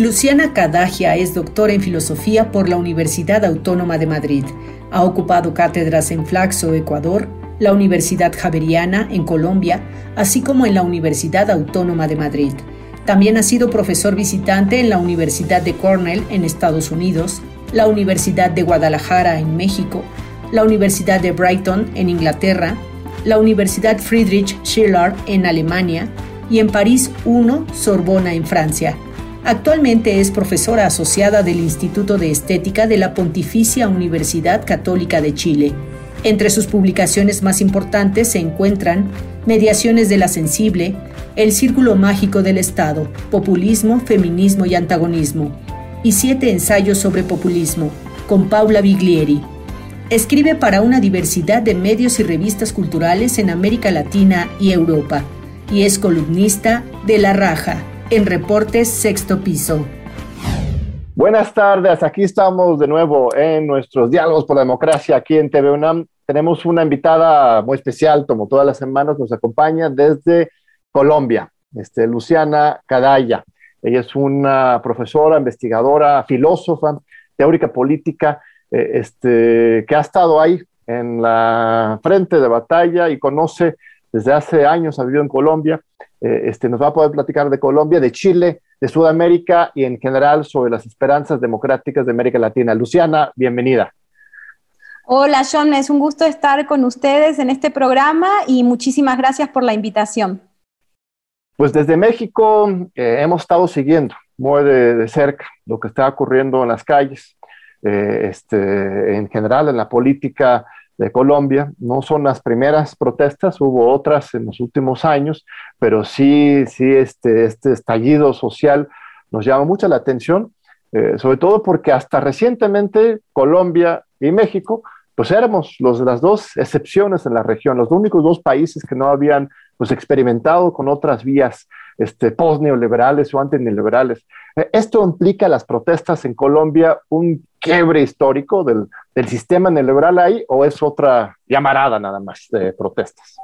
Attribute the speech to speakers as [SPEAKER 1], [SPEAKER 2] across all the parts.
[SPEAKER 1] Luciana Cadagia es doctora en filosofía por la Universidad Autónoma de Madrid. Ha ocupado cátedras en Flaxo, Ecuador, la Universidad Javeriana en Colombia, así como en la Universidad Autónoma de Madrid. También ha sido profesor visitante en la Universidad de Cornell en Estados Unidos, la Universidad de Guadalajara en México, la Universidad de Brighton en Inglaterra, la Universidad Friedrich Schiller en Alemania y en París I Sorbona en Francia. Actualmente es profesora asociada del Instituto de Estética de la Pontificia Universidad Católica de Chile. Entre sus publicaciones más importantes se encuentran Mediaciones de la Sensible, El Círculo Mágico del Estado, Populismo, Feminismo y Antagonismo, y siete ensayos sobre populismo, con Paula Biglieri. Escribe para una diversidad de medios y revistas culturales en América Latina y Europa, y es columnista de La Raja, en Reportes Sexto Piso.
[SPEAKER 2] Buenas tardes, aquí estamos de nuevo en nuestros diálogos por la democracia aquí en TV UNAM. Tenemos una invitada muy especial, como todas las semanas, nos acompaña desde Colombia, este, Luciana Cadaya. Ella es una profesora, investigadora, filósofa, teórica política, eh, este, que ha estado ahí en la frente de batalla y conoce desde hace años, ha vivido en Colombia eh, este, nos va a poder platicar de Colombia, de Chile, de Sudamérica y en general sobre las esperanzas democráticas de América Latina. Luciana, bienvenida.
[SPEAKER 3] Hola John, es un gusto estar con ustedes en este programa y muchísimas gracias por la invitación.
[SPEAKER 2] Pues desde México eh, hemos estado siguiendo muy de, cerca lo que está ocurriendo en las calles, eh, este, en general en la política de Colombia. No son las primeras protestas, hubo otras en los últimos años, pero sí, sí, este, este estallido social nos llama mucho la atención, eh, sobre todo porque hasta recientemente Colombia y México, pues éramos los, las dos excepciones en la región, los únicos dos países que no habían pues, experimentado con otras vías este, post-neoliberales o anti-neoliberales. Eh, esto implica las protestas en Colombia un quiebre histórico del, del sistema neoliberal ahí o es otra llamarada nada más de protestas?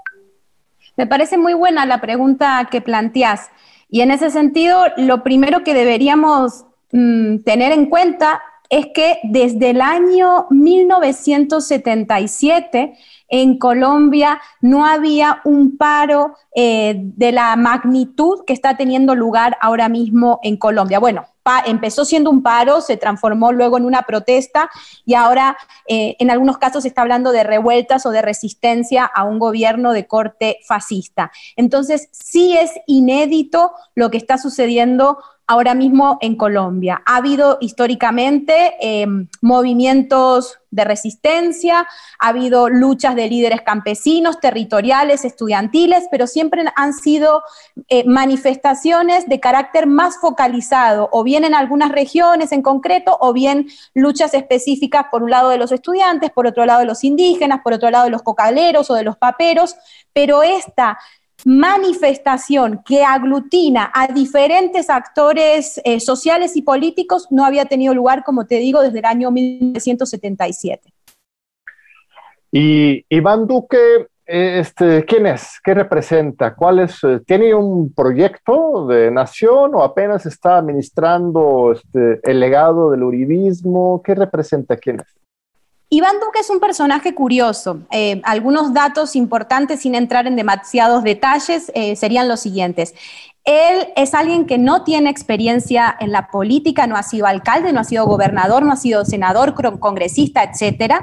[SPEAKER 3] Me parece muy buena la pregunta que planteas. Y en ese sentido, lo primero que deberíamos mm, tener en cuenta es que desde el año 1977 en Colombia no había un paro eh, de la magnitud que está teniendo lugar ahora mismo en Colombia. Bueno, empezó siendo un paro, se transformó luego en una protesta y ahora eh, en algunos casos se está hablando de revueltas o de resistencia a un gobierno de corte fascista. Entonces, sí es inédito lo que está sucediendo ahora mismo en Colombia. Ha habido históricamente em, movimientos de resistencia, ha habido luchas de líderes campesinos, territoriales, estudiantiles, pero siempre han sido eh, manifestaciones de carácter más focalizado, o bien en algunas regiones en concreto, o bien luchas específicas por un lado de los estudiantes, por otro lado de los indígenas, por otro lado de los cocaleros o de los paperos, pero esta manifestación que aglutina a diferentes actores eh, sociales y políticos no había tenido lugar, como te digo, desde el año 1977.
[SPEAKER 2] Y Iván Duque, este, ¿quién es? ¿Qué representa? ¿Cuál es? Eh, ¿Tiene un proyecto de nación o apenas está administrando este, el legado del uribismo? ¿Qué representa? ¿Quién es?
[SPEAKER 3] Iván Duque es un personaje curioso. Eh, algunos datos importantes, sin entrar en demasiados detalles, eh, serían los siguientes. Él es alguien que no tiene experiencia en la política, no ha sido alcalde, no ha sido gobernador, no ha sido senador, congresista, etc.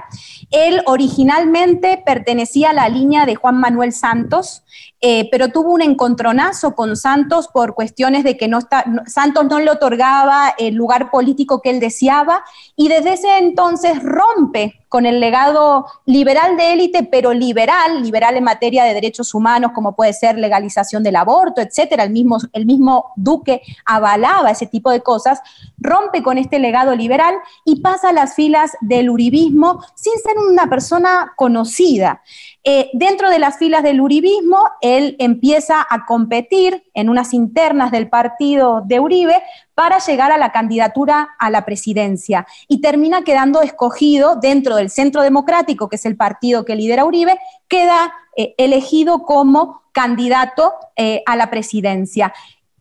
[SPEAKER 3] Él originalmente pertenecía a la línea de Juan Manuel Santos, eh, pero tuvo un encontronazo con Santos por cuestiones de que no Santos no le otorgaba el lugar político que él deseaba y desde ese entonces rompe con el legado liberal de élite, pero liberal, liberal en materia de derechos humanos, como puede ser legalización del aborto, etcétera. El mismo, el mismo Duque avalaba ese tipo de cosas, rompe con este legado liberal y pasa a las filas del uribismo sin ser una persona conocida. Eh, dentro de las filas del uribismo, él empieza a competir en unas internas del partido de Uribe para llegar a la candidatura a la presidencia y termina quedando escogido dentro del Centro Democrático, que es el partido que lidera Uribe, queda eh, elegido como candidato eh, a la presidencia.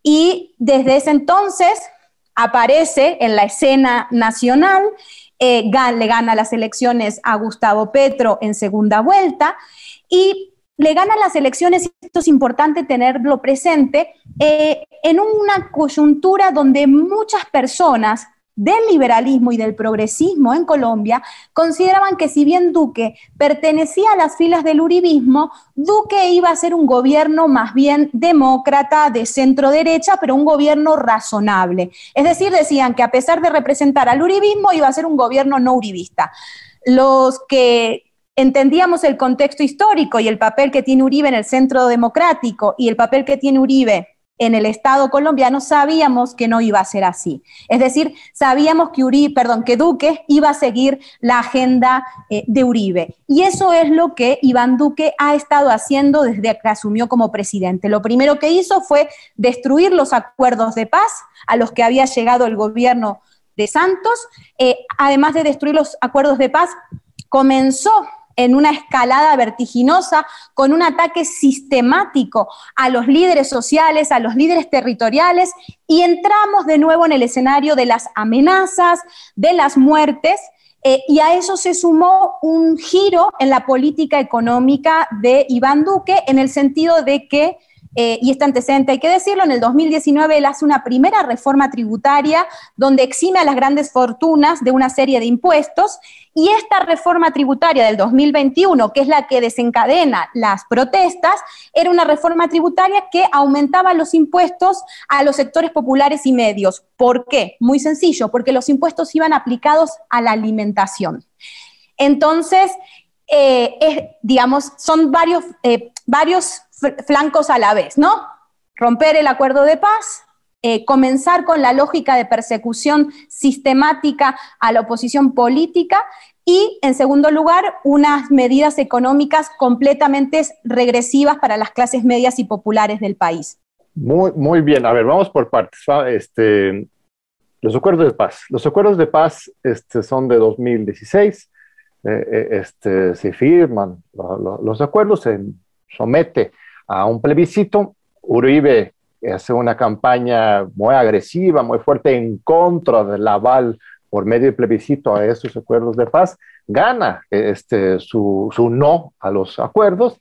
[SPEAKER 3] Y desde ese entonces aparece en la escena nacional, eh, le gana las elecciones a Gustavo Petro en segunda vuelta y le gana las elecciones, esto es importante tenerlo presente, eh, en una coyuntura donde muchas personas del liberalismo y del progresismo en Colombia consideraban que si bien Duque pertenecía a las filas del uribismo, Duque iba a ser un gobierno más bien demócrata, de centro derecha, pero un gobierno razonable. Es decir, decían que a pesar de representar al uribismo, iba a ser un gobierno no uribista. Los que entendíamos el contexto histórico y el papel que tiene Uribe en el centro democrático y el papel que tiene Uribe en el Estado colombiano, sabíamos que no iba a ser así. Es decir, sabíamos que, Uribe, perdón, que Duque iba a seguir la agenda eh, de Uribe. Y eso es lo que Iván Duque ha estado haciendo desde que asumió como presidente. Lo primero que hizo fue destruir los acuerdos de paz a los que había llegado el gobierno de Santos. Eh, además de destruir los acuerdos de paz, comenzó en una escalada vertiginosa, con un ataque sistemático a los líderes sociales, a los líderes territoriales, y entramos de nuevo en el escenario de las amenazas, de las muertes, eh, y a eso se sumó un giro en la política económica de Iván Duque, en el sentido de que eh, y este antecedente hay que decirlo, en el 2019 él hace una primera reforma tributaria donde exime a las grandes fortunas de una serie de impuestos y esta reforma tributaria del 2021, que es la que desencadena las protestas, era una reforma tributaria que aumentaba los impuestos a los sectores populares y medios. ¿Por qué? Muy sencillo, porque los impuestos iban aplicados a la alimentación. Entonces, eh, digamos, son varios, eh, varios flancos a la vez, ¿no? Romper el acuerdo de paz, eh, comenzar con la lógica de persecución sistemática a la oposición política y, en segundo lugar, unas medidas económicas completamente regresivas para las clases medias y populares del país.
[SPEAKER 2] Muy, muy bien. A ver, vamos por partes. Este, los acuerdos de paz. Los acuerdos de paz este, son de 2016. Eh, eh, este, se firman los acuerdos, se somete a un plebiscito. Uribe hace una campaña muy agresiva, muy fuerte en contra del aval por medio del plebiscito a esos acuerdos de paz, gana este, su, su no a los acuerdos.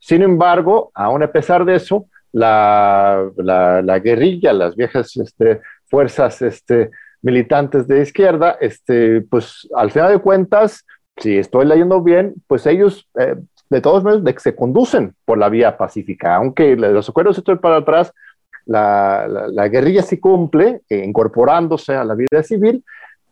[SPEAKER 2] Sin embargo, aún a pesar de eso, la, la, guerrilla, las viejas este, fuerzas este, militantes de izquierda, este, pues al final de cuentas, si estoy leyendo bien, pues ellos eh, de todos modos de que se conducen por la vía pacífica, aunque los acuerdos estén para atrás, la, la, guerrilla sí cumple, eh, incorporándose a la vida civil,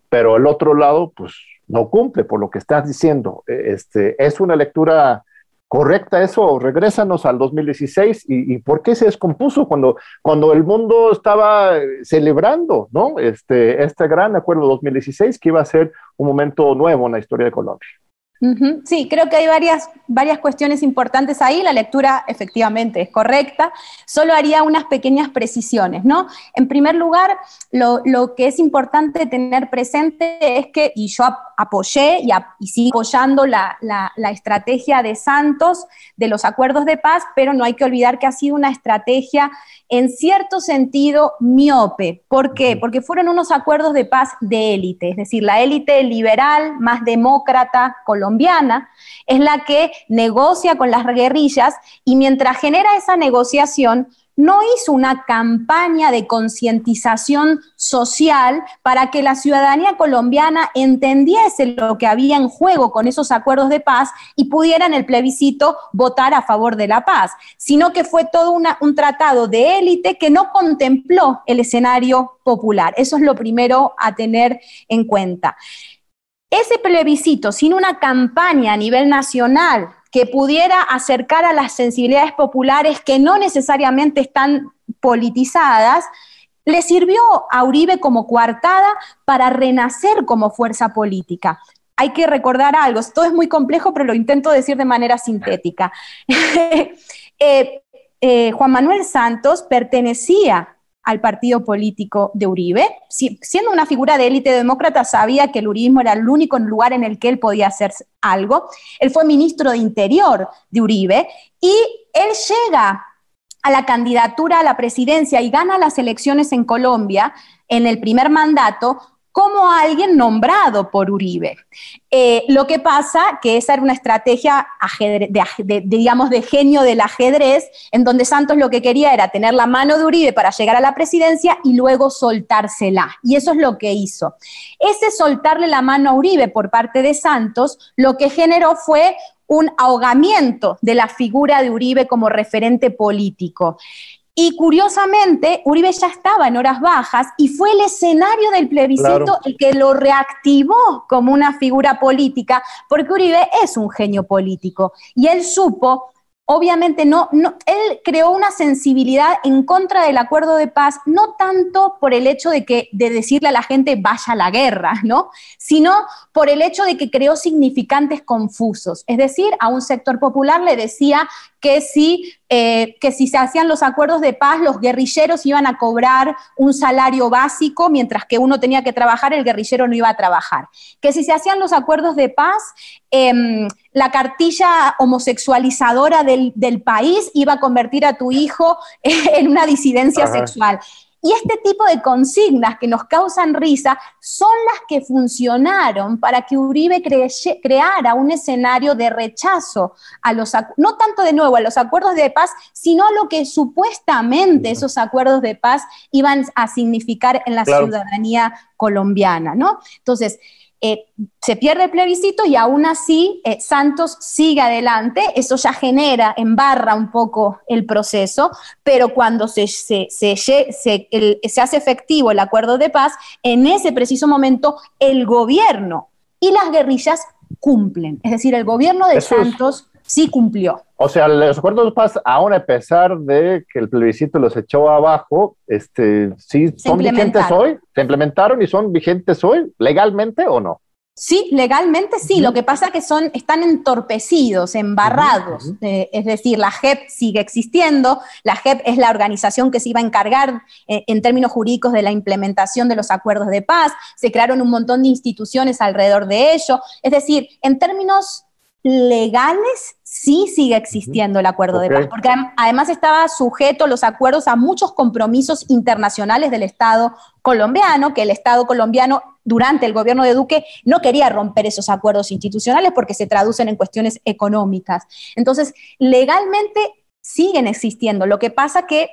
[SPEAKER 2] pero el otro lado, pues no cumple por lo que estás diciendo. E, este, es una lectura correcta eso, regrésanos al 2016 y, y, por qué se descompuso cuando, cuando el mundo estaba celebrando ¿no? este, este gran acuerdo 2016 que iba a ser un momento nuevo en la historia de Colombia.
[SPEAKER 3] Sí, creo que hay varias, varias cuestiones importantes ahí. La lectura efectivamente es correcta. Solo haría unas pequeñas precisiones, ¿no? En primer lugar, lo, que es importante tener presente es que, y yo apoyé y, y sigo apoyando la, la, estrategia de Santos de los acuerdos de paz, pero no hay que olvidar que ha sido una estrategia en cierto sentido miope. ¿Por qué? Porque fueron unos acuerdos de paz de élite, es decir, la élite liberal, más demócrata, colombiana, es la que negocia con las guerrillas y mientras genera esa negociación, no hizo una campaña de concientización social para que la ciudadanía colombiana entendiese lo que había en juego con esos acuerdos de paz y pudiera en el plebiscito votar a favor de la paz, sino que fue todo un tratado de élite que no contempló el escenario popular. Eso es lo primero a tener en cuenta. Ese plebiscito, sin una campaña a nivel nacional que pudiera acercar a las sensibilidades populares que no necesariamente están politizadas, le sirvió a Uribe como coartada para renacer como fuerza política. Hay que recordar algo, todo es muy complejo, pero lo intento decir de manera sintética. Eh, eh, Juan Manuel Santos pertenecía al partido político de Uribe. siendo una figura de élite demócrata, sabía que el uribismo era el único lugar en el que él podía hacer algo. Él fue ministro de Interior de Uribe y él llega a la candidatura a la presidencia y gana las elecciones en Colombia en el primer mandato como alguien nombrado por Uribe. Eh, lo que pasa que esa era una estrategia digamos, de genio del ajedrez, en donde Santos lo que quería era tener la mano de Uribe para llegar a la presidencia y luego soltársela. Y eso es lo que hizo. Ese soltarle la mano a Uribe por parte de Santos, lo que generó fue un ahogamiento de la figura de Uribe como referente político. Y curiosamente, Uribe ya estaba en horas bajas y fue el escenario del plebiscito el que lo reactivó como una figura política, porque Uribe es un genio político y él supo obviamente no, no, él creó una sensibilidad en contra del acuerdo de paz, no tanto por el hecho de que de decirle a la gente vaya a la guerra, ¿no? Sino por el hecho de que creó significantes confusos. Es decir, a un sector popular le decía que si, eh, que si se hacían los acuerdos de paz, los guerrilleros iban a cobrar un salario básico, mientras que uno tenía que trabajar, el guerrillero no iba a trabajar. Que si se hacían los acuerdos de paz, em, la cartilla homosexualizadora del, país iba a convertir a tu hijo en una disidencia sexual. Y este tipo de consignas que nos causan risa son las que funcionaron para que Uribe creara un escenario de rechazo a los, no tanto de nuevo a los acuerdos de paz, sino a lo que supuestamente esos acuerdos de paz iban a significar en la ciudadanía colombiana, ¿no? Entonces, eh, se pierde el plebiscito y aún así eh, Santos sigue adelante, eso ya genera, embarra un poco el proceso, pero cuando se, se, hace efectivo el acuerdo de paz, en ese preciso momento el gobierno y las guerrillas cumplen, es decir, el gobierno de Santos sí cumplió.
[SPEAKER 2] O sea, los acuerdos de paz, aún a pesar de que el plebiscito los echó abajo, este, sí son vigentes hoy, se implementaron y son vigentes hoy, legalmente o no?
[SPEAKER 3] Sí, legalmente sí. Lo que pasa es que son, están entorpecidos, embarrados. Eh, es decir, la JEP sigue existiendo. La JEP es la organización que se iba a encargar eh, en términos jurídicos de la implementación de los acuerdos de paz. Se crearon un montón de instituciones alrededor de ello. Es decir, en términos legales sí sigue existiendo el acuerdo de paz, porque además estaba sujeto los acuerdos a muchos compromisos internacionales del Estado colombiano, que el Estado colombiano durante el gobierno de Duque no quería romper esos acuerdos institucionales porque se traducen en cuestiones económicas. Entonces, legalmente siguen existiendo. Lo que pasa que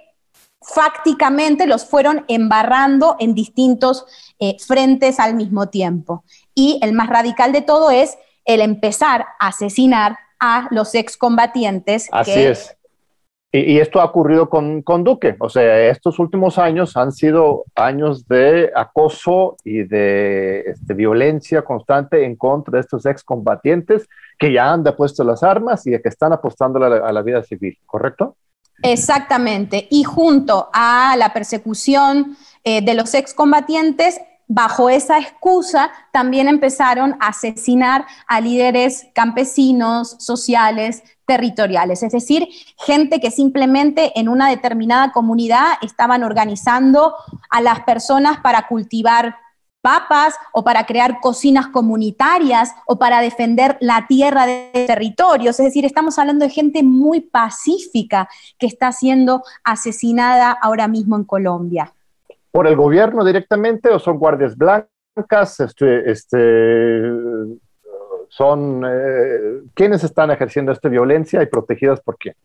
[SPEAKER 3] fácticamente los fueron embarrando en distintos eh, frentes al mismo tiempo. Y el más radical de todo es el empezar a asesinar a los excombatientes.
[SPEAKER 2] Así es. Y, esto ha ocurrido con, con, Duque. O sea, estos últimos años han sido años de acoso y de este, violencia constante en contra de estos excombatientes que ya han depuesto las armas y que están apostando a la, vida civil, ¿correcto?
[SPEAKER 3] Exactamente. Y junto a la persecución eh, de los excombatientes, bajo esa excusa también empezaron a asesinar a líderes campesinos, sociales, territoriales, es decir, gente que simplemente en una determinada comunidad estaban organizando a las personas para cultivar papas o para crear cocinas comunitarias o para defender la tierra de territorios. Es decir, estamos hablando de gente muy pacífica que está siendo asesinada ahora mismo en Colombia
[SPEAKER 2] por el gobierno directamente o son guardias blancas? Este, este, eh, quienes están ejerciendo esta violencia y protegidas por quién?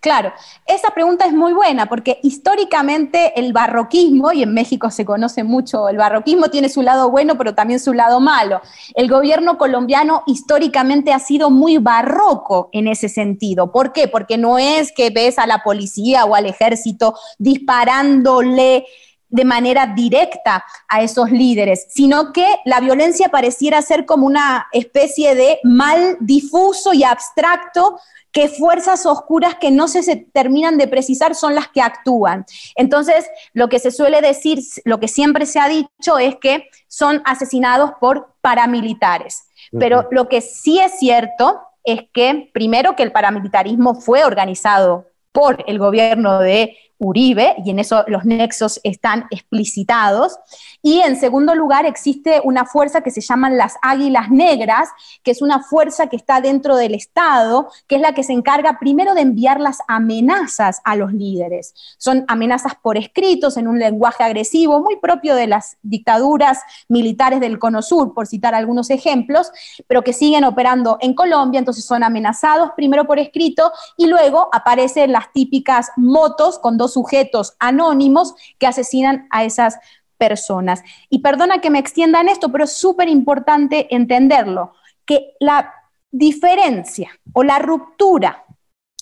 [SPEAKER 3] Claro, esa pregunta es muy buena porque históricamente el barroquismo, y en México se conoce mucho, el barroquismo tiene su lado bueno, pero también su lado malo. El gobierno colombiano históricamente ha sido muy barroco en ese sentido. ¿Por qué? Porque no es que ves a la policía o al ejército disparándole de manera directa a esos líderes, sino que la violencia pareciera ser como una especie de mal difuso y abstracto que fuerzas oscuras que no se, terminan de precisar son las que actúan. Entonces, lo que se suele decir, lo que siempre se ha dicho es que son asesinados por paramilitares. Pero lo que sí es cierto es que, primero, que el paramilitarismo fue organizado por el gobierno de Uribe, y en eso los nexos están explicitados. Y en segundo lugar, existe una fuerza que se llaman las Águilas Negras, que es una fuerza que está dentro del Estado, que es la que se encarga primero de enviar las amenazas a los líderes. Son amenazas por escritos, en un lenguaje agresivo, muy propio de las dictaduras militares del Cono Sur, por citar algunos ejemplos, pero que siguen operando en Colombia, entonces son amenazados primero por escrito y luego aparecen las típicas motos con dos sujetos anónimos que asesinan a esas personas. Y perdona que me extienda en esto, pero es súper importante entenderlo, que la diferencia o la ruptura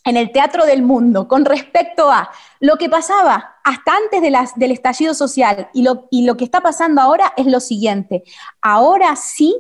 [SPEAKER 3] en el teatro del mundo con respecto a lo que pasaba hasta antes del estallido social y lo, y lo que está pasando ahora es lo siguiente. Ahora sí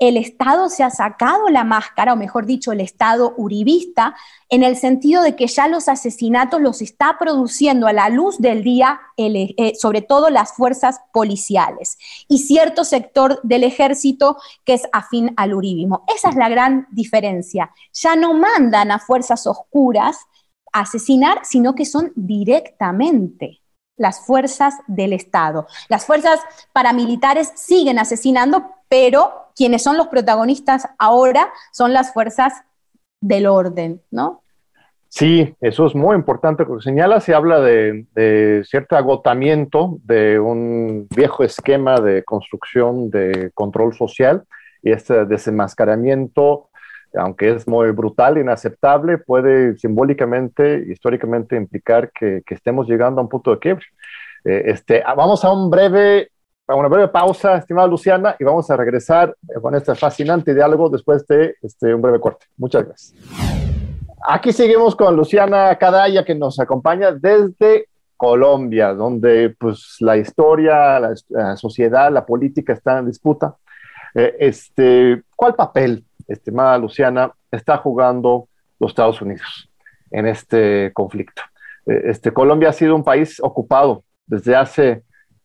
[SPEAKER 3] el Estado se ha sacado la máscara, o mejor dicho, el Estado uribista, en el sentido de que ya los asesinatos los está produciendo a la luz del día, eh, sobre todo las fuerzas policiales y cierto sector del ejército que es afín al uribismo. Esa es la gran diferencia. Ya no mandan a fuerzas oscuras a asesinar, sino que son directamente las fuerzas del Estado. Las fuerzas paramilitares siguen asesinando, pero quienes son los protagonistas ahora son las fuerzas del orden, ¿no?
[SPEAKER 2] Sí, eso es muy importante porque señala, se habla de, cierto agotamiento de un viejo esquema de construcción de control social y este desenmascaramiento, aunque es muy brutal, inaceptable, puede simbólicamente, históricamente implicar que, estemos llegando a un punto de quiebre. Eh, este, vamos a un breve una breve pausa, estimada Luciana, y vamos a regresar con este fascinante diálogo después de este, un breve corte. Muchas gracias. Aquí seguimos con Luciana Cadaya, que nos acompaña desde Colombia, donde pues, la historia, la, sociedad, la política están en disputa. Eh, este, ¿Cuál papel, estimada Luciana, está jugando los Estados Unidos en este conflicto? Eh, este, Colombia ha sido un país ocupado desde hace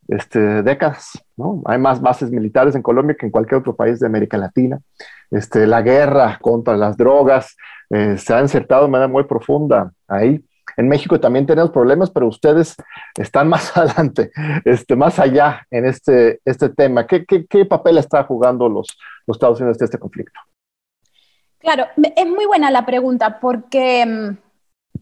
[SPEAKER 2] este, décadas. Hay más bases militares en Colombia que en cualquier otro país de América Latina. Este, la guerra contra las drogas eh, se ha insertado de manera muy profunda ahí. En México también tenemos problemas, pero ustedes están más adelante, este, más allá en este, este tema. ¿Qué, qué, qué papel está jugando los, los Estados Unidos en este conflicto?
[SPEAKER 3] Claro, es muy buena la pregunta porque mm,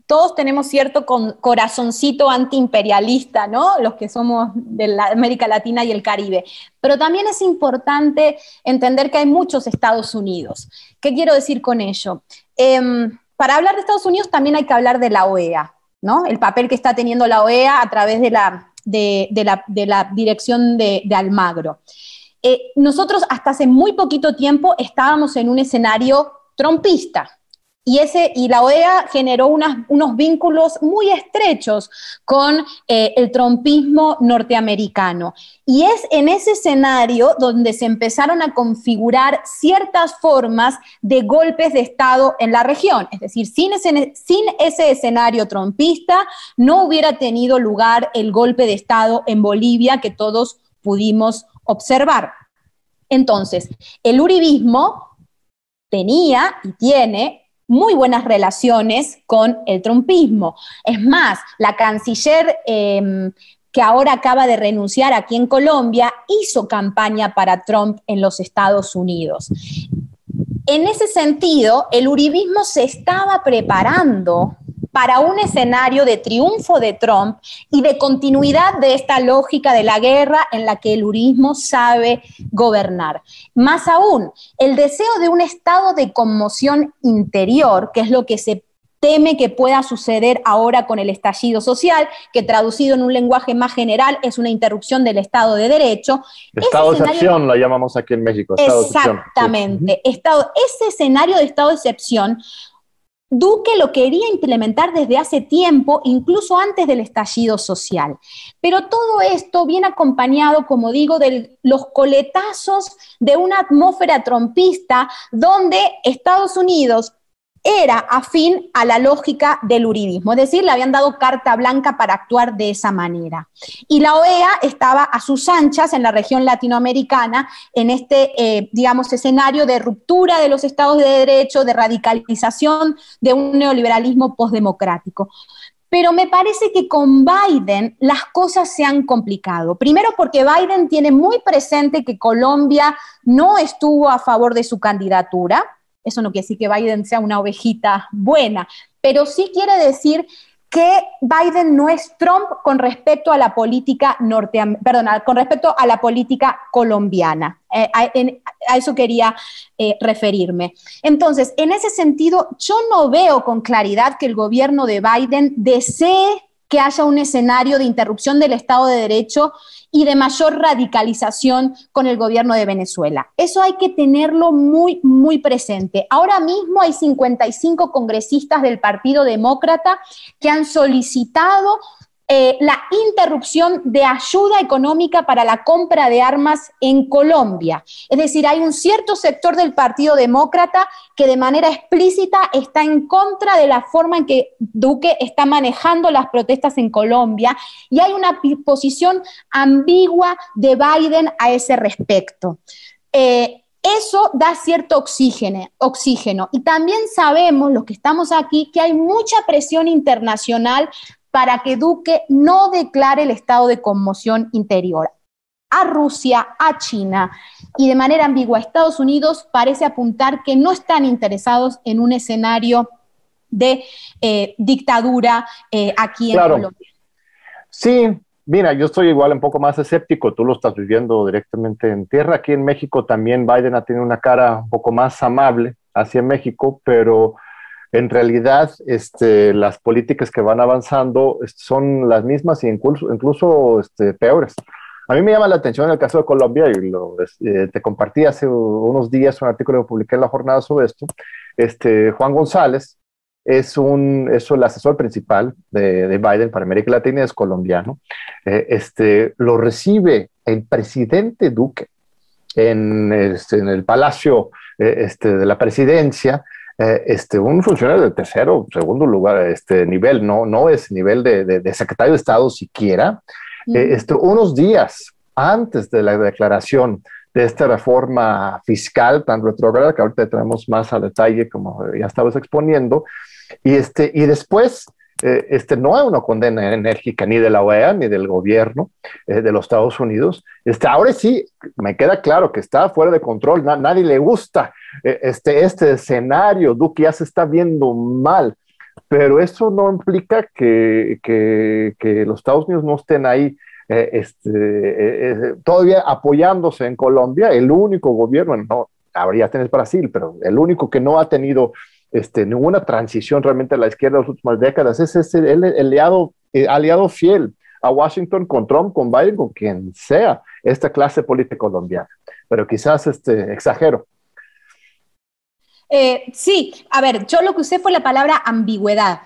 [SPEAKER 3] todos tenemos cierto corazoncito antiimperialista, ¿no? Los que somos de América Latina y el Caribe. Pero también es importante entender que hay muchos Estados Unidos. ¿Qué quiero decir con ello? Em, para hablar de Estados Unidos también hay que hablar de la OEA, ¿no? El papel que está teniendo la OEA a través de la, de, la, dirección de, Almagro. Eh, nosotros hasta hace muy poquito tiempo estábamos en un escenario trompista, y, ese, y la OEA generó unos vínculos muy estrechos con eh, el trompismo norteamericano. Y es en ese escenario donde se empezaron a configurar ciertas formas de golpes de Estado en la región. Es decir, sin ese, sin ese escenario trompista no hubiera tenido lugar el golpe de Estado en Bolivia que todos pudimos observar. Entonces, el uribismo tenía y tiene muy buenas relaciones con el trumpismo. Es más, la canciller em, que ahora acaba de renunciar aquí en Colombia hizo campaña para Trump en los Estados Unidos. En ese sentido, el uribismo se estaba preparando para un escenario de triunfo de Trump y de continuidad de esta lógica de la guerra en la que el urismo sabe gobernar. Más aún, el deseo de un estado de conmoción interior, que es lo que se teme que pueda suceder ahora con el estallido social, que traducido en un lenguaje más general es una interrupción del Estado de Derecho.
[SPEAKER 2] Estado de excepción lo llamamos aquí en México.
[SPEAKER 3] Exactamente. Estado, ese escenario de estado de excepción Duque lo quería implementar desde hace tiempo, incluso antes del estallido social. Pero todo esto viene acompañado, como digo, de los coletazos de una atmósfera trompista donde Estados Unidos era afín a la lógica del uribismo, es decir, le habían dado carta blanca para actuar de esa manera. Y la OEA estaba a sus anchas en la región latinoamericana, en este, eh, digamos, escenario de ruptura de los estados de derecho, de radicalización de un neoliberalismo postdemocrático. pero me parece que con Biden las cosas se han complicado. Primero porque Biden tiene muy presente que Colombia no estuvo a favor de su candidatura. Eso no quiere decir que Biden sea una ovejita buena, pero sí quiere decir que Biden no es Trump con respecto a la política norteamericana, con respecto a la política colombiana. Eh, a, eso quería eh, referirme. Entonces, en ese sentido, yo no veo con claridad que el gobierno de Biden desee que haya un escenario de interrupción del Estado de Derecho y de mayor radicalización con el gobierno de Venezuela. Eso hay que tenerlo muy, muy presente. Ahora mismo hay 55 congresistas del Partido Demócrata que han solicitado eh, la interrupción de ayuda económica para la compra de armas en Colombia. Es decir, hay un cierto sector del Partido Demócrata que de manera explícita está en contra de la forma en que Duque está manejando las protestas en Colombia y hay una posición ambigua de Biden a ese respecto. Eh, eso da cierto oxígeno, oxígeno. Y también sabemos, los que estamos aquí, que hay mucha presión internacional para que Duque no declare el estado de conmoción interior. A Rusia, a China y de manera ambigua a Estados Unidos parece apuntar que no están interesados en un escenario de eh, dictadura eh, aquí en Colombia.
[SPEAKER 2] Sí, mira, yo estoy igual un poco más escéptico, tú lo estás viviendo directamente en tierra. Aquí en México también Biden ha tenido una cara un poco más amable hacia México, pero en realidad este, las políticas que van avanzando son las mismas e incluso, incluso este, peores. A mí me llama la atención el caso de Colombia y lo, eh, te compartí hace unos días un artículo que publiqué en la jornada sobre esto. Este, Juan González es, un, es el asesor principal de, de Biden para América Latina es colombiano. Eh, este, lo recibe el presidente Duque en, este, en el palacio eh, este, de la presidencia eh, este, un funcionario de tercero, segundo lugar, este nivel, no, no es nivel de, secretario de Estado siquiera, eh, este, unos días antes de la declaración de esta reforma fiscal tan retrógrada que ahorita tenemos más a detalle, como ya estabas exponiendo, y, este, y después eh, este, no hay una condena enérgica ni de la OEA ni del gobierno de los Estados Unidos. Este, ahora sí, me queda claro que está fuera de control, nadie le gusta e, este, este escenario, Duque ya se está viendo mal, pero eso no implica que, que, los Estados Unidos no estén ahí eh, este, eh, eh, todavía apoyándose en Colombia, el único gobierno, no, habría tener Brasil, pero el único que no ha tenido este, ninguna transición realmente a la izquierda en las últimas décadas es ese, el, aliado, aliado fiel a Washington con Trump, con Biden, con quien sea esta clase política colombiana. Pero quizás este, exagero.
[SPEAKER 3] Eh, sí, a ver, yo lo que usé fue la palabra ambigüedad.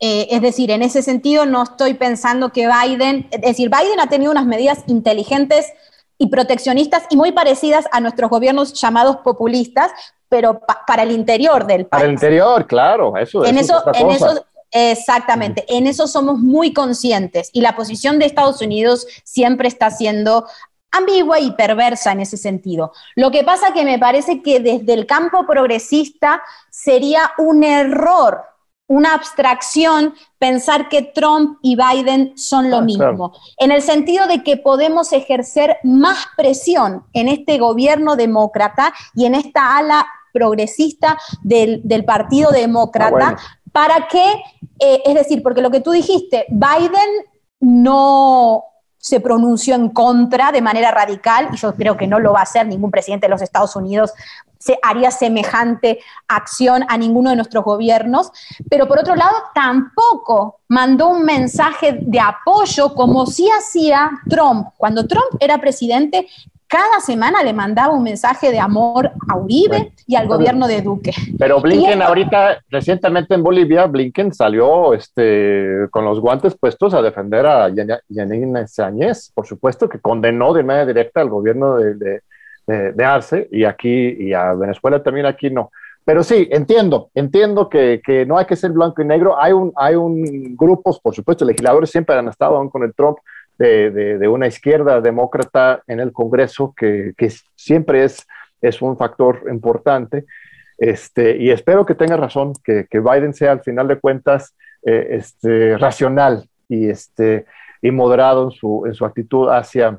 [SPEAKER 3] Eh, es decir, en ese sentido no estoy pensando que Biden, es decir, Biden ha tenido unas medidas inteligentes y proteccionistas y muy parecidas a nuestros gobiernos llamados populistas, pero para el interior del país.
[SPEAKER 2] Para el interior, claro, eso,
[SPEAKER 3] en eso, en eso Exactamente, en eso somos muy conscientes y la posición de Estados Unidos siempre está siendo ambigua y perversa en ese sentido. Lo que pasa que me parece que desde el campo progresista sería un error, una abstracción pensar que Trump y Biden son lo ah, mismo, en el sentido de que podemos ejercer más presión en este gobierno demócrata y en esta ala progresista del, Partido Demócrata ah, para que, eh, es decir, porque lo que tú dijiste, Biden no, se pronunció en contra de manera radical, y yo creo que no lo va a hacer ningún presidente de los Estados Unidos, se haría semejante acción a ninguno de nuestros gobiernos, pero por otro lado tampoco mandó un mensaje de apoyo como sí hacía Trump. Cuando Trump era presidente, cada semana le mandaba un mensaje de amor a Uribe y al gobierno de Duque.
[SPEAKER 2] Pero Blinken ahorita, recientemente en Bolivia, Blinken salió este, con los guantes puestos a defender a Yanine Sáñez, por supuesto que condenó de manera directa al gobierno de, de, Arce y aquí y a Venezuela también aquí no. Pero sí, entiendo, entiendo que, que, no hay que ser blanco y negro. Hay un, hay un grupos, por supuesto, legisladores siempre han estado aún con el Trump de, una izquierda demócrata en el Congreso, que, siempre es, es un factor importante. Este, y espero que tenga razón, que, Biden sea al final de cuentas este, racional y, este, y moderado en su, en su actitud hacia,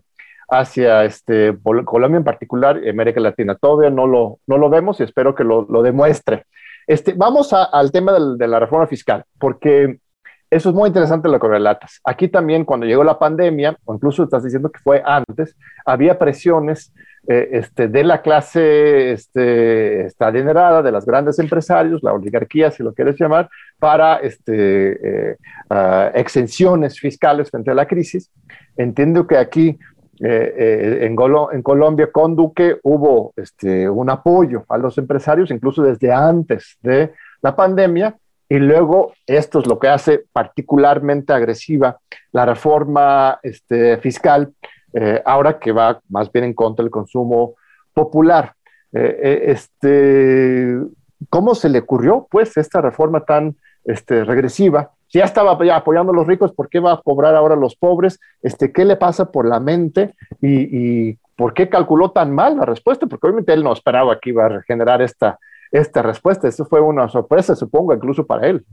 [SPEAKER 2] hacia este, Colombia en particular y América Latina. Todavía no lo, no lo vemos y espero que lo, lo demuestre. Este, vamos al tema de la reforma fiscal, porque eso es muy interesante lo que relatas. Aquí también, cuando llegó la pandemia, o incluso estás diciendo que fue antes, había presiones eh, este, de la clase este, adinerada, de los grandes empresarios, la oligarquía, si lo quieres llamar, para este, eh, ah, exenciones fiscales frente a la crisis. Entiendo que aquí eh, en, Colombia con Duque hubo este, un apoyo a los empresarios, incluso desde antes de la pandemia, y luego esto es lo que hace particularmente agresiva la reforma este, fiscal, eh, ahora que va más bien en contra del consumo popular. Eh, eh, este, ¿Cómo se le ocurrió, pues, esta reforma tan este, regresiva? Si ya estaba apoyando a los ricos, ¿por qué va a cobrar ahora a los pobres? Este, ¿Qué le pasa por la mente? Y, por qué calculó tan mal la respuesta? Porque obviamente él no esperaba que iba a generar esta, esta respuesta. Eso fue una sorpresa, supongo, incluso para él.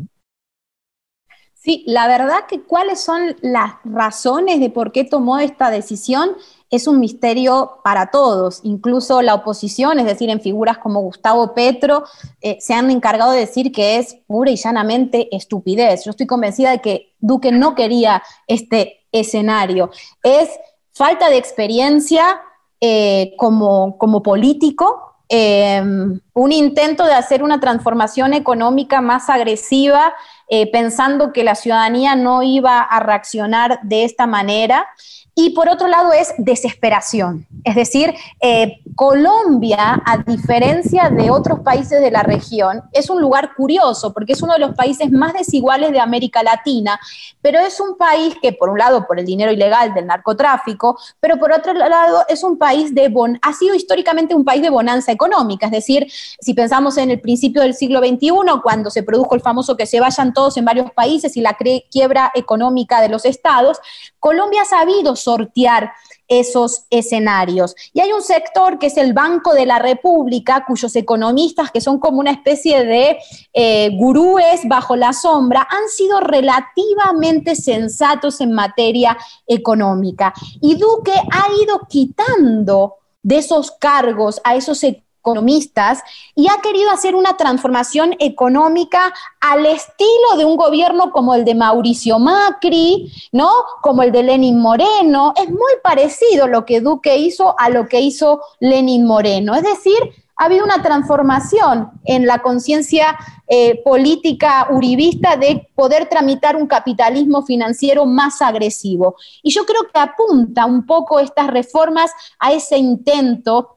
[SPEAKER 3] Sí, la verdad que cuáles son las razones de por qué tomó esta decisión es un misterio para todos. Incluso la oposición, es decir, en figuras como Gustavo Petro, eh, se han encargado de decir que es pura y llanamente estupidez. Yo estoy convencida de que Duque no quería este escenario. Es falta de experiencia eh, como, como político, Em, un intento de hacer una transformación económica más agresiva, eh, pensando que la ciudadanía no iba a reaccionar de esta manera. Y por otro lado es desesperación. Es decir, eh, Colombia, a diferencia de otros países de la región, es un lugar curioso porque es uno de los países más desiguales de América Latina, pero es un país que, por un lado, por el dinero ilegal del narcotráfico, pero por otro lado, es un país de, bon ha sido históricamente un país de bonanza económica. Es decir, si pensamos en el principio del siglo XXI, cuando se produjo el famoso que se vayan todos en varios países y la quiebra económica de los estados, Colombia ha sabido sortear esos escenarios. Y hay un sector que es el Banco de la República, cuyos economistas, que son como una especie de eh, gurúes bajo la sombra, han sido relativamente sensatos en materia económica. Y Duque ha ido quitando de esos cargos a esos economistas economistas y ha querido hacer una transformación económica al estilo de un gobierno como el de Mauricio Macri, ¿no? Como el de Lenin Moreno. Es muy parecido lo que Duque hizo a lo que hizo Lenin Moreno. Es decir, ha habido una transformación en la conciencia eh, política uribista de poder tramitar un capitalismo financiero más agresivo. Y yo creo que apunta un poco estas reformas a ese intento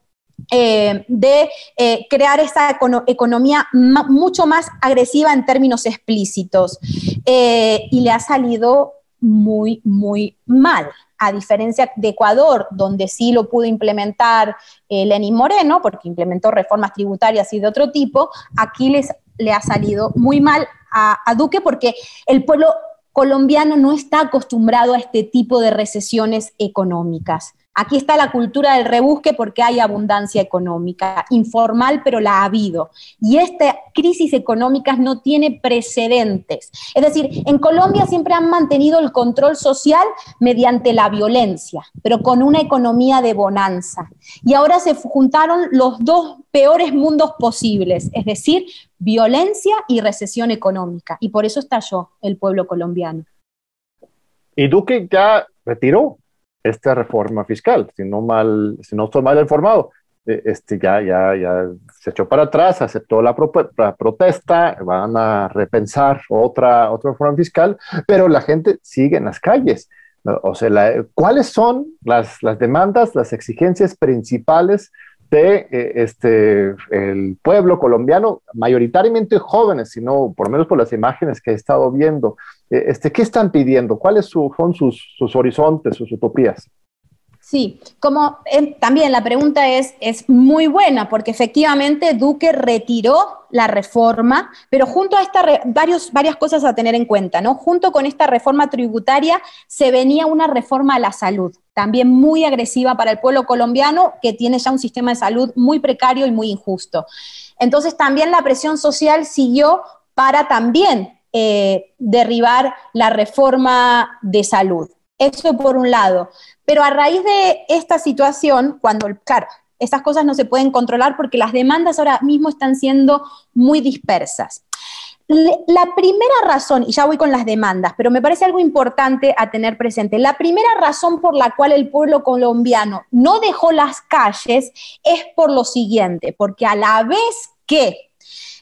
[SPEAKER 3] eh, de eh, crear esa economía mucho más agresiva en términos explícitos. Eh, y le ha salido muy, muy mal. A diferencia de Ecuador, donde sí lo pudo implementar Lenín Moreno, porque implementó reformas tributarias y de otro tipo, aquí les, le ha salido muy mal a Duque porque el pueblo colombiano no está acostumbrado a este tipo de recesiones económicas. Aquí está la cultura del rebusque porque hay abundancia económica, informal, pero la ha habido. Y esta crisis económica no tiene precedentes. Es decir, en Colombia siempre han mantenido el control social mediante la violencia, pero con una economía de bonanza. Y ahora se juntaron los dos peores mundos posibles, es decir, violencia y recesión económica. Y por eso estalló el pueblo colombiano.
[SPEAKER 2] Y Duque ya retiró esta reforma fiscal, si no, mal, si no estoy mal informado. E, este, ya, ya, ya se echó para atrás, aceptó la, protesta, van a repensar otra, otra reforma fiscal, pero la gente sigue en las calles. O sea, ¿cuáles son las, las demandas, las exigencias principales de eh, este, el pueblo colombiano, mayoritariamente jóvenes, sino por lo menos por las imágenes que he estado viendo. Eh, este, ¿Qué están pidiendo? ¿Cuáles son sus, sus horizontes, sus utopías?
[SPEAKER 3] Sí, como eh, también la pregunta es, es muy buena, porque efectivamente Duque retiró la reforma, pero junto a esta, varios, varias cosas a tener en cuenta, ¿no? Junto con esta reforma tributaria se venía una reforma a la salud, también muy agresiva para el pueblo colombiano, que tiene ya un sistema de salud muy precario y muy injusto. Entonces también la presión social siguió para también eh, derribar la reforma de salud. Eso por un lado. Pero a raíz de esta situación, cuando, claro, esas cosas no se pueden controlar porque las demandas ahora mismo están siendo muy dispersas. La primera razón, y ya voy con las demandas, pero me parece algo importante a tener presente, la primera razón por la cual el pueblo colombiano no dejó las calles es por lo siguiente, porque a la vez que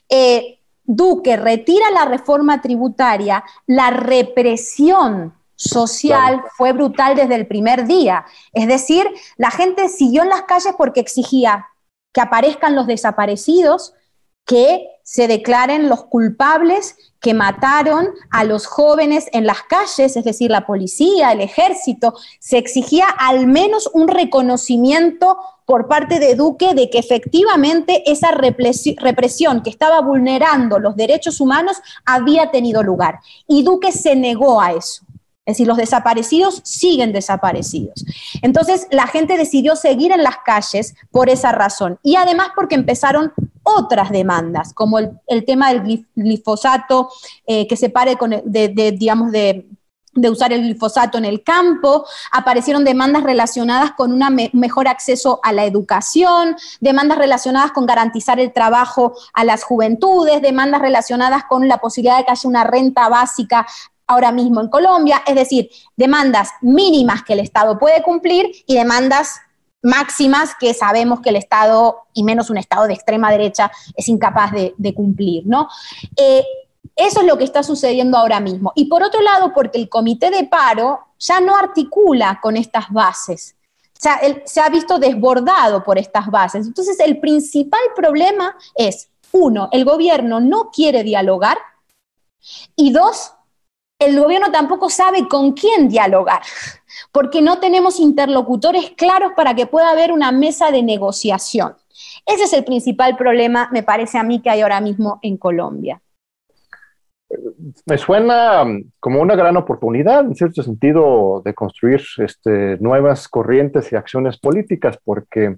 [SPEAKER 3] eh, Duque retira la reforma tributaria, la represión social fue brutal desde el primer día. Es decir, la gente siguió en las calles porque exigía que aparezcan los desaparecidos, que se declaren los culpables que mataron a los jóvenes en las calles, es decir, la policía, el ejército, se exigía al menos un reconocimiento por parte de Duque de que efectivamente esa represión que estaba vulnerando los derechos humanos había tenido lugar. Y Duque se negó a eso. Es decir, los desaparecidos siguen desaparecidos. Entonces, la gente decidió seguir en las calles por esa razón. Y además porque empezaron otras demandas, como el, tema del glifosato, eh, que se pare con, de, digamos, de, usar el glifosato en el campo, aparecieron demandas relacionadas con un mejor acceso a la educación, demandas relacionadas con garantizar el trabajo a las juventudes, demandas relacionadas con la posibilidad de que haya una renta básica ahora mismo en Colombia, es decir, demandas mínimas que el Estado puede cumplir y demandas máximas que sabemos que el Estado, y menos un Estado de extrema derecha, es incapaz de, cumplir, ¿no? Eh, eso es lo que está sucediendo ahora mismo. Y por otro lado, porque el comité de paro ya no articula con estas bases. O sea, se ha visto desbordado por estas bases. Entonces, el principal problema es, uno, el gobierno no quiere dialogar y dos, el gobierno tampoco sabe con quién dialogar porque no tenemos interlocutores claros para que pueda haber una mesa de negociación. Ese es el principal problema, me parece a mí, que hay ahora mismo en Colombia.
[SPEAKER 2] Me suena mm, como una gran oportunidad, en cierto sentido, de construir este, nuevas corrientes y acciones políticas, porque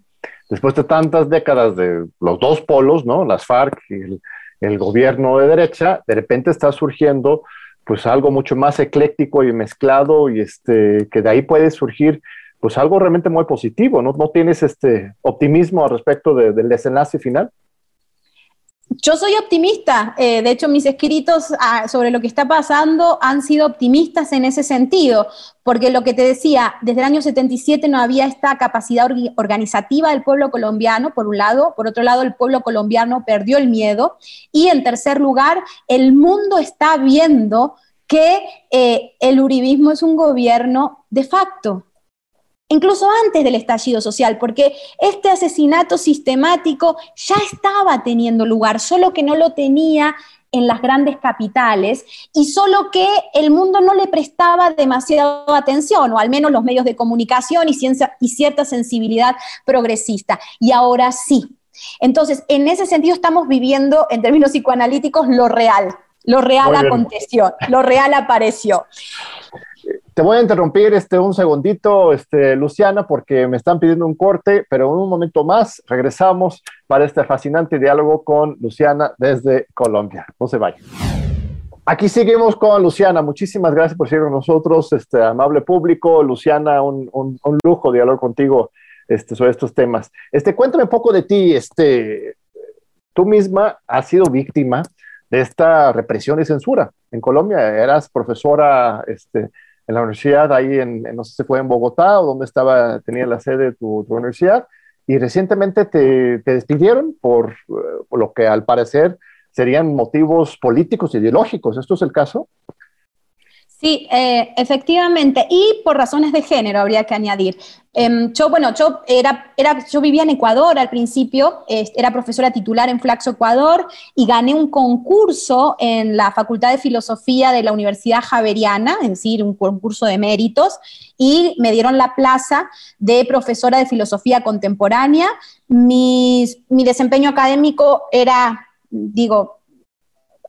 [SPEAKER 2] después de tantas décadas de los dos polos, ¿no? las FARC y el, el gobierno de derecha, de repente está surgiendo pues algo mucho más ecléctico y mezclado y este, que de ahí puede surgir pues algo realmente muy positivo, ¿no? ¿No tienes este optimismo al respecto del desenlace final?
[SPEAKER 3] Yo soy optimista, eh, de hecho mis escritos ah, sobre lo que está pasando han sido optimistas en ese sentido, porque lo que te decía, desde el año 77 no había esta capacidad organizativa del pueblo colombiano, por un lado, por otro lado el pueblo colombiano perdió el miedo y en tercer lugar, el mundo está viendo que eh, el uribismo es un gobierno de facto, incluso antes del estallido social, porque este asesinato sistemático ya estaba teniendo lugar, solo que no lo tenía en las grandes capitales y solo que el mundo no le prestaba demasiada atención, o al menos los medios de comunicación y, ciencia, y cierta sensibilidad progresista. Y ahora sí. Entonces, en ese sentido estamos viviendo, en términos psicoanalíticos, lo real. Lo real aconteció, lo real apareció.
[SPEAKER 2] Te voy a interrumpir este, un segundito, este, Luciana, porque me están pidiendo un corte, pero en un momento más regresamos para este fascinante diálogo con Luciana desde Colombia. No se vayan. Aquí seguimos con Luciana. Muchísimas gracias por seguir con nosotros, este amable público. Luciana, un, un, un lujo dialogar contigo este, sobre estos temas. Este, cuéntame un poco de ti. Este, tú misma has sido víctima de esta represión y censura en Colombia. Eras profesora este, en la universidad, ahí en, no sé si fue en Bogotá o donde estaba, tenía la sede de tu, universidad, y recientemente te, despidieron por, eh, por, lo que al parecer serían motivos políticos, ideológicos. ¿Esto es el caso?
[SPEAKER 3] Sí, eh, efectivamente, y por razones de género habría que añadir. Em, yo, bueno, yo, era, era, yo vivía en Ecuador al principio, era profesora titular en Flaxo, Ecuador, y gané un concurso en la Facultad de Filosofía de la Universidad Javeriana, es decir, un concurso de méritos, y me dieron la plaza de profesora de Filosofía Contemporánea. mi desempeño académico era, digo,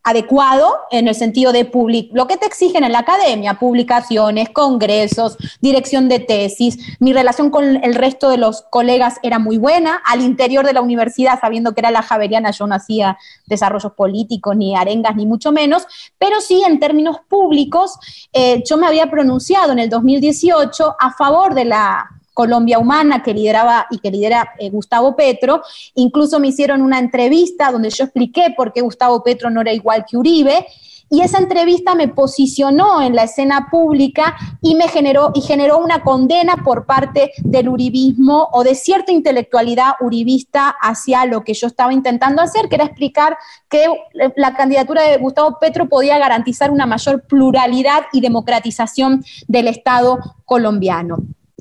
[SPEAKER 3] adecuado en el sentido de lo que te exigen en la academia, publicaciones, congresos, dirección de tesis. Mi relación con el resto de los colegas era muy buena. Al interior de la universidad, sabiendo que era la javeriana, yo no hacía desarrollos políticos, ni arengas, ni mucho menos, pero sí en términos públicos, eh, yo me había pronunciado en el 2018 a favor de la Colombia Humana que lideraba y que lidera eh, Gustavo Petro. Incluso me hicieron una entrevista donde yo expliqué por qué Gustavo Petro no era igual que Uribe. Y esa entrevista me posicionó en la escena pública y me generó, y generó una condena por parte del uribismo o de cierta intelectualidad uribista hacia lo que yo estaba intentando hacer, que era explicar que la candidatura de Gustavo Petro podía garantizar una mayor pluralidad y democratización del Estado colombiano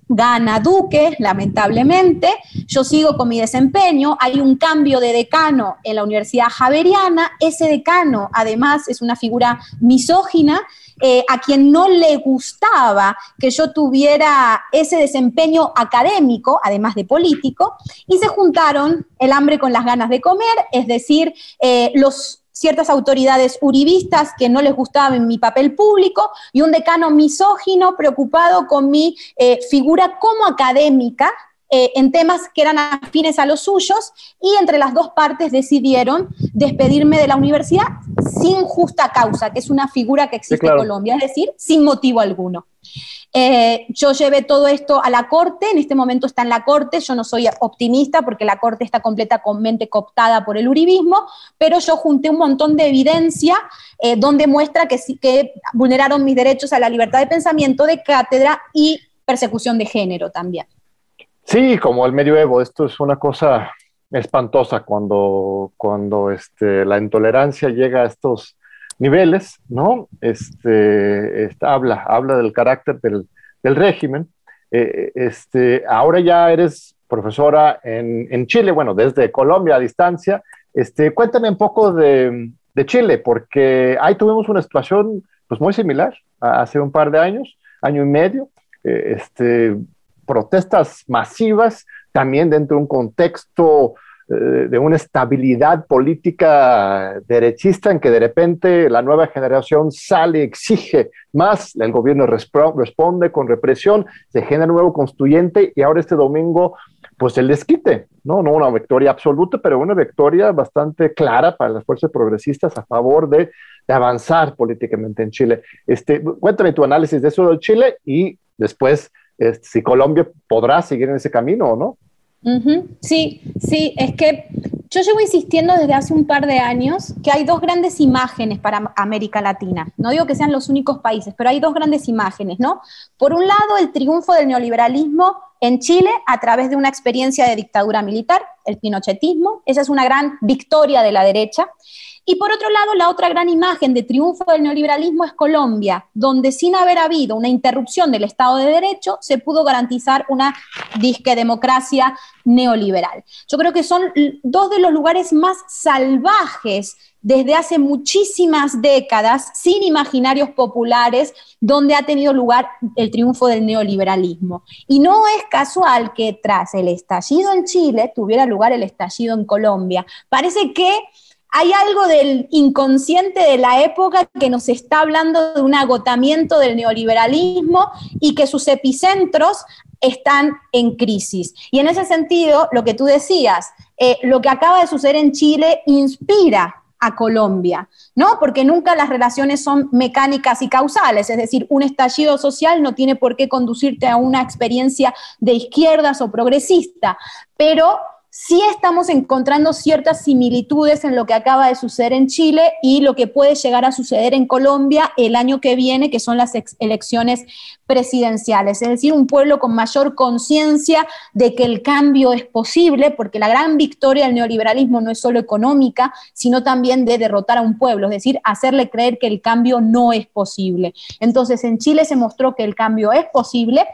[SPEAKER 3] gana Duque, lamentablemente, yo sigo con mi desempeño, hay un cambio de decano en la Universidad Javeriana, ese decano además es una figura misógina, eh, a quien no le gustaba que yo tuviera ese desempeño académico, además de político, y se juntaron el hambre con las ganas de comer, es decir, eh, los ciertas autoridades uribistas que no les gustaba mi papel público y un decano misógino preocupado con mi eh, figura como académica eh, en temas que eran afines a los suyos y entre las dos partes decidieron despedirme de la universidad sin justa causa, que es una figura que existe en Colombia, es decir, sin motivo alguno. Eh, yo llevé todo esto a la corte, en este momento está en la corte, yo no soy optimista porque la corte está completamente cooptada por el uribismo, pero yo junté un montón de evidencia eh, donde muestra que, que vulneraron mis derechos a la libertad de pensamiento, de cátedra y persecución de género también.
[SPEAKER 2] Sí, como el medioevo, esto es una cosa espantosa cuando, cuando este, la intolerancia llega a estos niveles, ¿no? Este, habla, habla del carácter del, régimen. Eh, este, ahora ya eres profesora en, Chile, bueno, desde Colombia a distancia. Este, cuéntame un poco de, Chile, porque ahí tuvimos una situación pues, muy similar hace un par de años, año y medio. Eh, este, protestas masivas, también dentro de un contexto de una estabilidad política derechista en que de repente la nueva generación sale, exige más, el gobierno responde con represión, se genera un nuevo constituyente y ahora este domingo, pues el desquite, ¿no? No una victoria absoluta, pero una victoria bastante clara para las fuerzas progresistas a favor de, avanzar políticamente en Chile. Este, cuéntame tu análisis de eso de Chile y después este, si Colombia podrá seguir en ese camino o no.
[SPEAKER 3] Sí, sí, es que yo llevo insistiendo desde hace un par de años que hay dos grandes imágenes para América Latina. No digo que sean los únicos países, pero hay dos grandes imágenes, ¿no? Por un lado, el triunfo del neoliberalismo en Chile a través de una experiencia de dictadura militar, el pinochetismo. Esa es una gran victoria de la derecha. Y por otro lado, la otra gran imagen de triunfo del neoliberalismo es Colombia, donde sin haber habido una interrupción del Estado de Derecho, se pudo garantizar una disque democracia neoliberal. Yo creo que son dos de los lugares más salvajes desde hace muchísimas décadas, sin imaginarios populares, donde ha tenido lugar el triunfo del neoliberalismo. Y no es casual que tras el estallido en Chile tuviera lugar el estallido en Colombia. Parece que hay algo del inconsciente de la época que nos está hablando de un agotamiento del neoliberalismo y que sus epicentros están en crisis. Y en ese sentido, lo que tú decías, eh, lo que acaba de suceder en Chile inspira Colombia, ¿no? Porque nunca las relaciones son mecánicas y causales, es decir, un estallido social no tiene por qué conducirte a una experiencia de izquierdas o progresista, pero sí estamos encontrando ciertas similitudes en lo que acaba de suceder en Chile y lo que puede llegar a suceder en Colombia el año que viene, que son las elecciones presidenciales. Es decir, un pueblo con mayor conciencia de que el cambio es posible, porque la gran victoria del neoliberalismo no es solo económica, sino también de derrotar a un pueblo, es decir, hacerle creer que el cambio no es posible. Entonces, en Chile se mostró que el cambio es posible.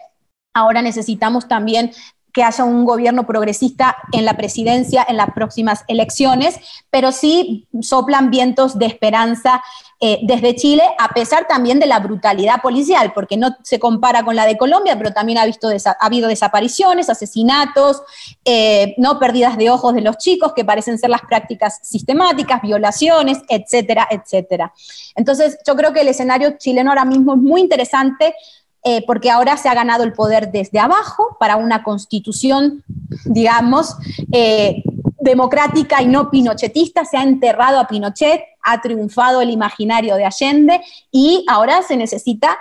[SPEAKER 3] Ahora necesitamos también que haya un gobierno progresista en la presidencia en las próximas elecciones, pero sí soplan vientos de esperanza eh, desde Chile, a pesar también de la brutalidad policial, porque no se compara con la de Colombia, pero también ha, visto ha habido desapariciones, asesinatos, eh, no pérdidas de ojos de los chicos, que parecen ser las prácticas sistemáticas, violaciones, etcétera, etcétera. Entonces, yo creo que el escenario chileno ahora mismo es muy interesante eh, porque ahora se ha ganado el poder desde abajo para una constitución, digamos, eh, democrática y no pinochetista, se ha enterrado a Pinochet, ha triunfado el imaginario de Allende y ahora se necesita,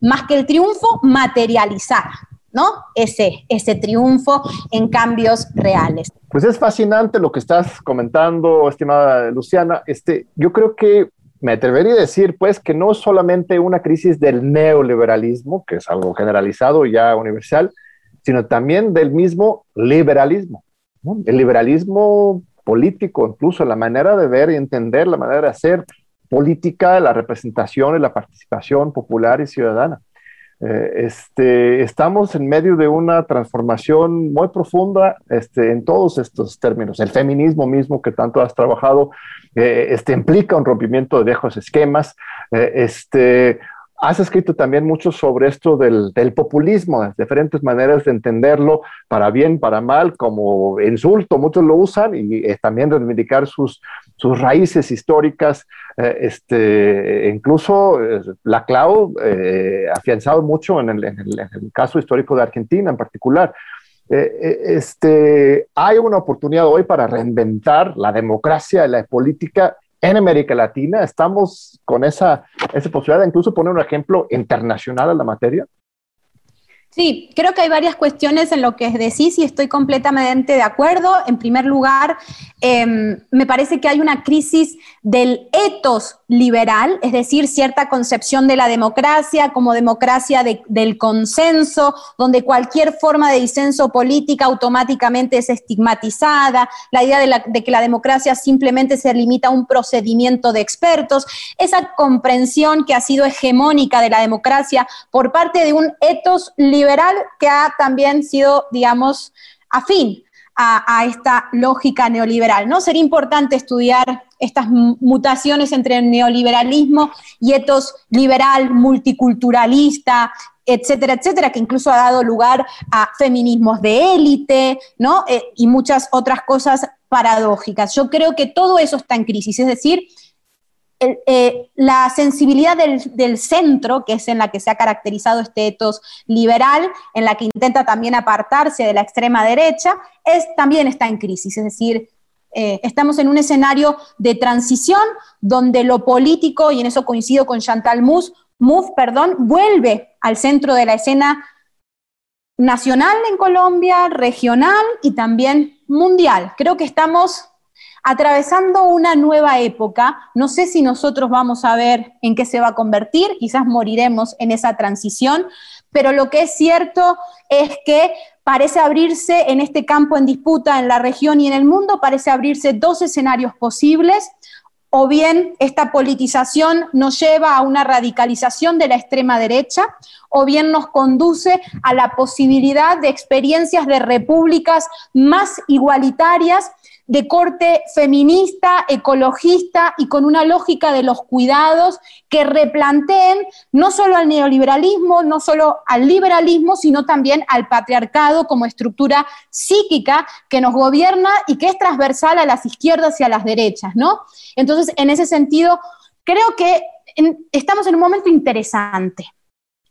[SPEAKER 3] más que el triunfo, materializar. ¿no? Ese, ese triunfo en cambios reales.
[SPEAKER 2] Pues es fascinante lo que estás comentando, estimada Luciana. Este, yo creo que me atrevería a decir, pues, que no solamente una crisis del neoliberalismo, que es algo generalizado ya universal, sino también del mismo liberalismo. El liberalismo político, incluso la manera de ver y entender, la manera de hacer política, la representación y la participación popular y ciudadana. Eh, este, estamos en medio de una transformación muy profunda este, en todos estos términos. El feminismo mismo que tanto has trabajado eh, este, implica un rompimiento de viejos esquemas. Eh, este, has escrito también mucho sobre esto del, populismo, las diferentes maneras de entenderlo, para bien, para mal, como insulto, muchos lo usan, y también reivindicar sus, sus raíces históricas. Eh, este, incluso eh, la Clau eh, afianzado mucho en el, en, el, caso histórico de Argentina en particular. este, hay una oportunidad hoy para reinventar la democracia y la política en América Latina. Estamos con esa, esa posibilidad de incluso poner un ejemplo internacional a la materia.
[SPEAKER 3] Sí, creo que hay varias cuestiones en lo que decís y estoy completamente de acuerdo. En primer lugar, em, me parece que hay una crisis del etos liberal, es decir, cierta concepción de la democracia como democracia del consenso, donde cualquier forma de disenso política automáticamente es estigmatizada, la idea de, de que la democracia simplemente se limita a un procedimiento de expertos, esa comprensión que ha sido hegemónica de la democracia por parte de un etos liberal liberal que ha también sido, digamos, afín a, esta lógica neoliberal. ¿no? Sería importante estudiar estas mutaciones entre neoliberalismo y etos liberal, multiculturalista, etcétera, etcétera, que incluso ha dado lugar a feminismos de élite, ¿no? Eh, y muchas otras cosas paradójicas. Yo creo que todo eso está en crisis, es decir, eh, la sensibilidad del, centro, que es en la que se ha caracterizado este etos liberal, en la que intenta también apartarse de la extrema derecha, es, también está en crisis. Es decir, eh, estamos en un escenario de transición donde lo político, y en eso coincido con Chantal Mouffe, perdón, vuelve al centro de la escena nacional en Colombia, regional y también mundial. Creo que estamos atravesando una nueva época. No sé si nosotros vamos a ver en qué se va a convertir, quizás moriremos en esa transición, pero lo que es cierto es que parece abrirse en este campo en disputa en la región y en el mundo, parece abrirse dos escenarios posibles. O bien esta politización nos lleva a una radicalización de la extrema derecha, o bien nos conduce a la posibilidad de experiencias de repúblicas más igualitarias de corte feminista, ecologista y con una lógica de los cuidados que replanteen no solo al neoliberalismo, no solo al liberalismo, sino también al patriarcado como estructura psíquica que nos gobierna y que es transversal a las izquierdas y a las derechas, ¿no? Entonces, en ese sentido, creo que estamos en un momento interesante.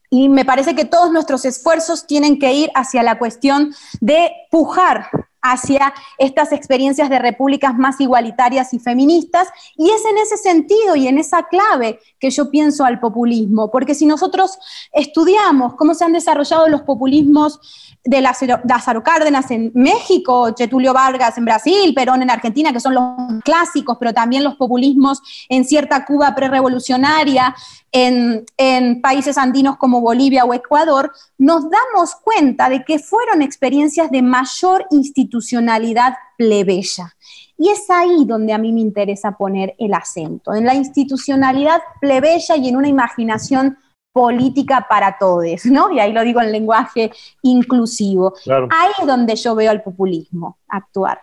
[SPEAKER 3] Y me parece que todos nuestros esfuerzos tienen que ir hacia la cuestión de pujar hacia estas experiencias de repúblicas más igualitarias y feministas. Y es en ese sentido y en esa clave que yo pienso al populismo, porque si nosotros estudiamos cómo se han desarrollado los populismos de Lázaro Cárdenas en México, Getulio Vargas en Brasil, Perón en Argentina, que son los clásicos, pero también los populismos en cierta Cuba prerevolucionaria, en, en países andinos como Bolivia o Ecuador, nos damos cuenta de que fueron experiencias de mayor institucionalidad plebeya. Y es ahí donde a mí me interesa poner el acento, en la institucionalidad plebeya y en una imaginación política para todos, ¿no? Y ahí lo digo en lenguaje inclusivo. Ahí es donde yo veo al populismo actuar.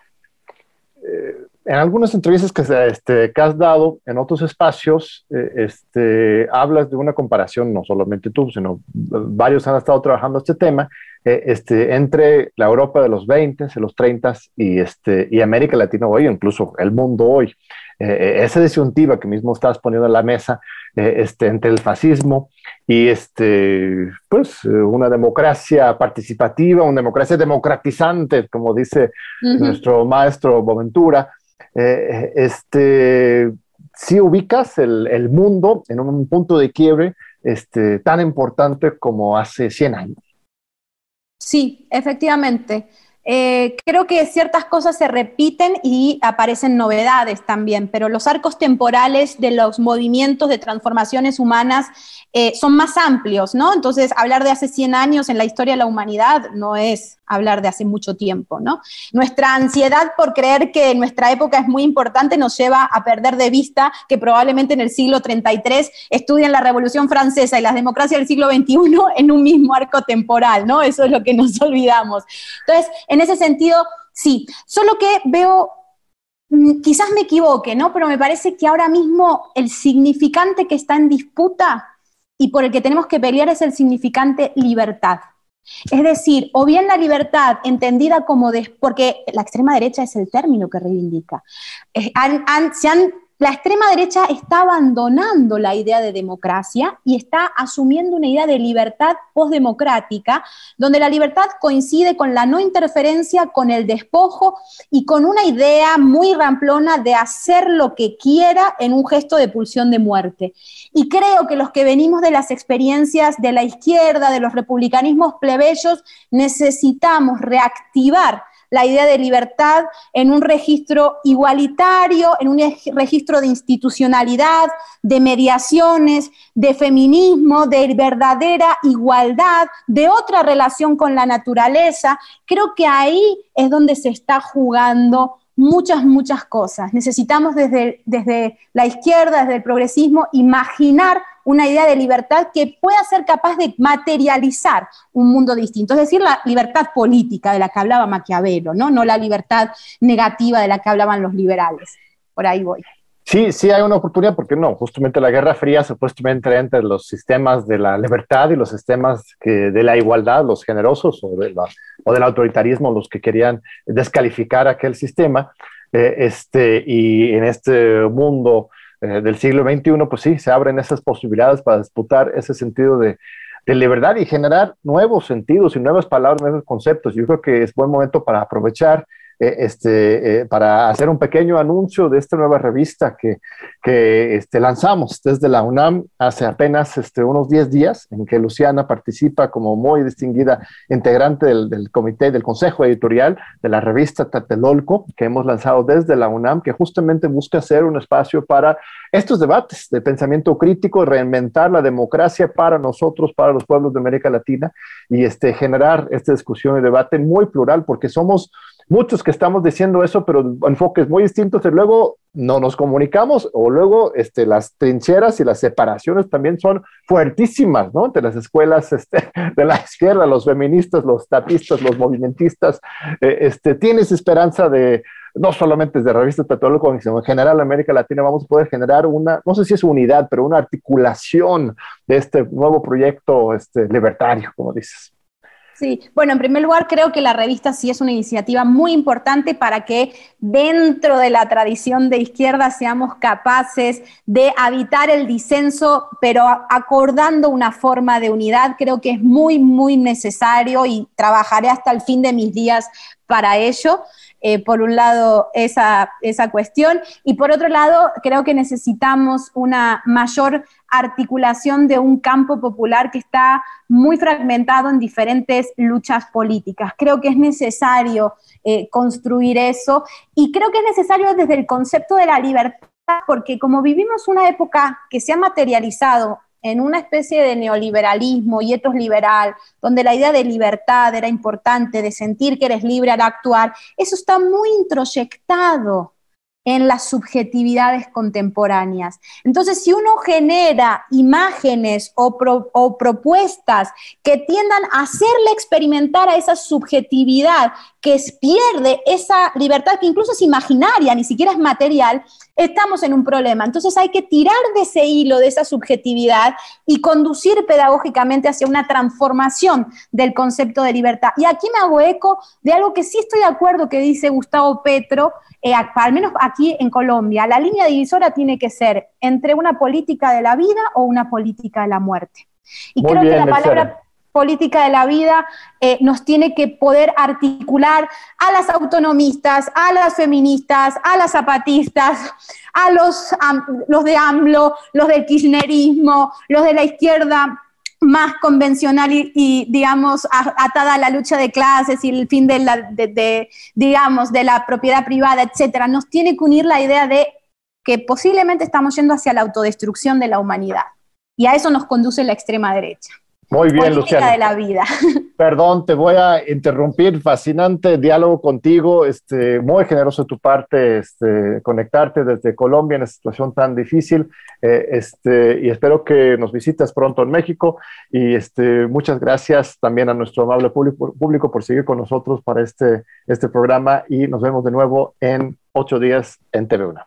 [SPEAKER 2] Eh, en algunas entrevistas que, este, has dado en otros espacios, eh, este, hablas de una comparación, no solamente tú, sino varios han estado trabajando este tema, eh, este, entre la Europa de los 20, de los 30 y, este, y América Latina hoy, incluso el mundo hoy. Eh, esa disyuntiva que mismo estás poniendo en la mesa este, entre el fascismo y este, pues, una democracia participativa, una democracia democratizante, como dice nuestro maestro Boventura, eh, este, si ubicas el, mundo en un punto de quiebre este, tan importante como hace 100 años.
[SPEAKER 3] Sí, efectivamente. Eh, creo que ciertas cosas se repiten y aparecen novedades también, pero los arcos temporales de los movimientos de transformaciones humanas eh, son más amplios, ¿no? Entonces, hablar de hace 100 años en la historia de la humanidad no es hablar de hace mucho tiempo, ¿no? Nuestra ansiedad por creer que nuestra época es muy importante nos lleva a perder de vista que probablemente en el siglo 33 estudian la Revolución Francesa y las democracias del siglo XXI en un mismo arco temporal, ¿no? Eso es lo que nos olvidamos. Entonces, en ese sentido, sí, solo que veo mm, quizás me equivoque, ¿no? Pero me parece que ahora mismo el significante que está en disputa y por el que tenemos que pelear es el significante libertad. Es decir, o bien la libertad entendida como, porque la extrema derecha es el término que reivindica, se han la extrema derecha está abandonando la idea de democracia y está asumiendo una idea de libertad postdemocrática, donde la libertad coincide con la no interferencia, con el despojo y con una idea muy ramplona de hacer lo que quiera en un gesto de pulsión de muerte. Y creo que los que venimos de las experiencias de la izquierda, de los republicanismos plebeyos, necesitamos reactivar la idea de libertad en un registro igualitario, en un registro de institucionalidad, de mediaciones, de feminismo, de verdadera igualdad, de otra relación con la naturaleza. Creo que ahí es donde se está jugando muchas, muchas cosas. Necesitamos desde, desde la izquierda, desde el progresismo, imaginar una idea de libertad que pueda ser capaz de materializar un mundo distinto, es decir, la libertad política de la que hablaba Maquiavelo, ¿no? no la libertad negativa de la que hablaban los liberales. Por ahí voy.
[SPEAKER 2] Sí, sí hay una oportunidad, porque no, justamente la Guerra Fría supuestamente entre los sistemas de la libertad y los sistemas de la igualdad, los generosos o del autoritarismo, los que querían descalificar aquel sistema. Eh, este, y en este mundo eh, del siglo XXI, pues sí, se abren esas posibilidades para disputar ese sentido de, de libertad y generar nuevos sentidos y nuevas palabras, nuevos conceptos. Yo creo que es buen momento para aprovechar eh, este, eh, para hacer un pequeño anuncio de esta nueva revista que, que este, lanzamos desde la UNAM hace apenas este, unos 10 días, en que Luciana participa como muy distinguida integrante del, del, comité, del consejo editorial de la revista Tatelolco, que hemos lanzado desde la UNAM, que justamente busca ser un espacio para estos debates de pensamiento crítico, reinventar la democracia para nosotros, para los pueblos de América Latina y este, generar esta discusión y debate muy plural, porque somos muchos que estamos diciendo eso, pero enfoques muy distintos y luego no nos comunicamos o luego este, las trincheras y las separaciones también son fuertísimas, ¿no? Entre las escuelas este, de la izquierda, los feministas, los tapistas, los movimentistas. Eh, este, ¿Tienes esperanza de, no solamente desde Revista Petróleo, sino en general en América Latina, vamos a poder generar una, no sé si es unidad, pero una articulación de este nuevo proyecto este, libertario, como dices?
[SPEAKER 3] Sí, bueno, en primer lugar creo que la revista sí es una iniciativa muy importante para que dentro de la tradición de izquierda seamos capaces de habitar el disenso, pero acordando una forma de unidad. Creo que es muy, muy necesario y trabajaré hasta el fin de mis días para ello. Eh, por un lado, esa, esa cuestión, y por otro lado, creo que necesitamos una mayor articulación de un campo popular que está muy fragmentado en diferentes luchas políticas. Creo que es necesario eh, construir eso y creo que es necesario desde el concepto de la libertad, porque como vivimos una época que se ha materializado en una especie de neoliberalismo y etos liberal, donde la idea de libertad era importante, de sentir que eres libre al actuar, eso está muy introyectado en las subjetividades contemporáneas. Entonces, si uno genera imágenes o, propuestas que tiendan a hacerle experimentar a esa subjetividad que pierde esa libertad que incluso es imaginaria, ni siquiera es material, estamos en un problema. Entonces hay que tirar de ese hilo, de esa subjetividad y conducir pedagógicamente hacia una transformación del concepto de libertad. Y aquí me hago eco de algo que sí estoy de acuerdo que dice Gustavo Petro, eh, al menos aquí en Colombia. La línea divisora tiene que ser entre una política de la vida o una política de la muerte. Y creo que la palabra política de la vida eh, nos tiene que poder articular a las autonomistas, a las feministas, a las zapatistas, a los, los de AMLO, los del kirchnerismo, los de la izquierda más convencional y, digamos, atada a la lucha de clases y el fin de la, de, digamos, de la propiedad privada, etcétera, nos tiene que unir la idea de que posiblemente estamos yendo hacia la autodestrucción de la humanidad. Y a eso nos conduce la extrema derecha.
[SPEAKER 2] Muy bien, Luciana.
[SPEAKER 3] de la vida.
[SPEAKER 2] Perdón, te voy a interrumpir. Fascinante diálogo contigo. Este, muy generoso de tu parte este, conectarte desde Colombia en esta situación tan difícil. Eh, este, y espero que nos visites pronto en México. Y este, muchas gracias también a nuestro amable público, público por seguir con nosotros para este, este programa. Y nos vemos de nuevo en ocho días en TV1.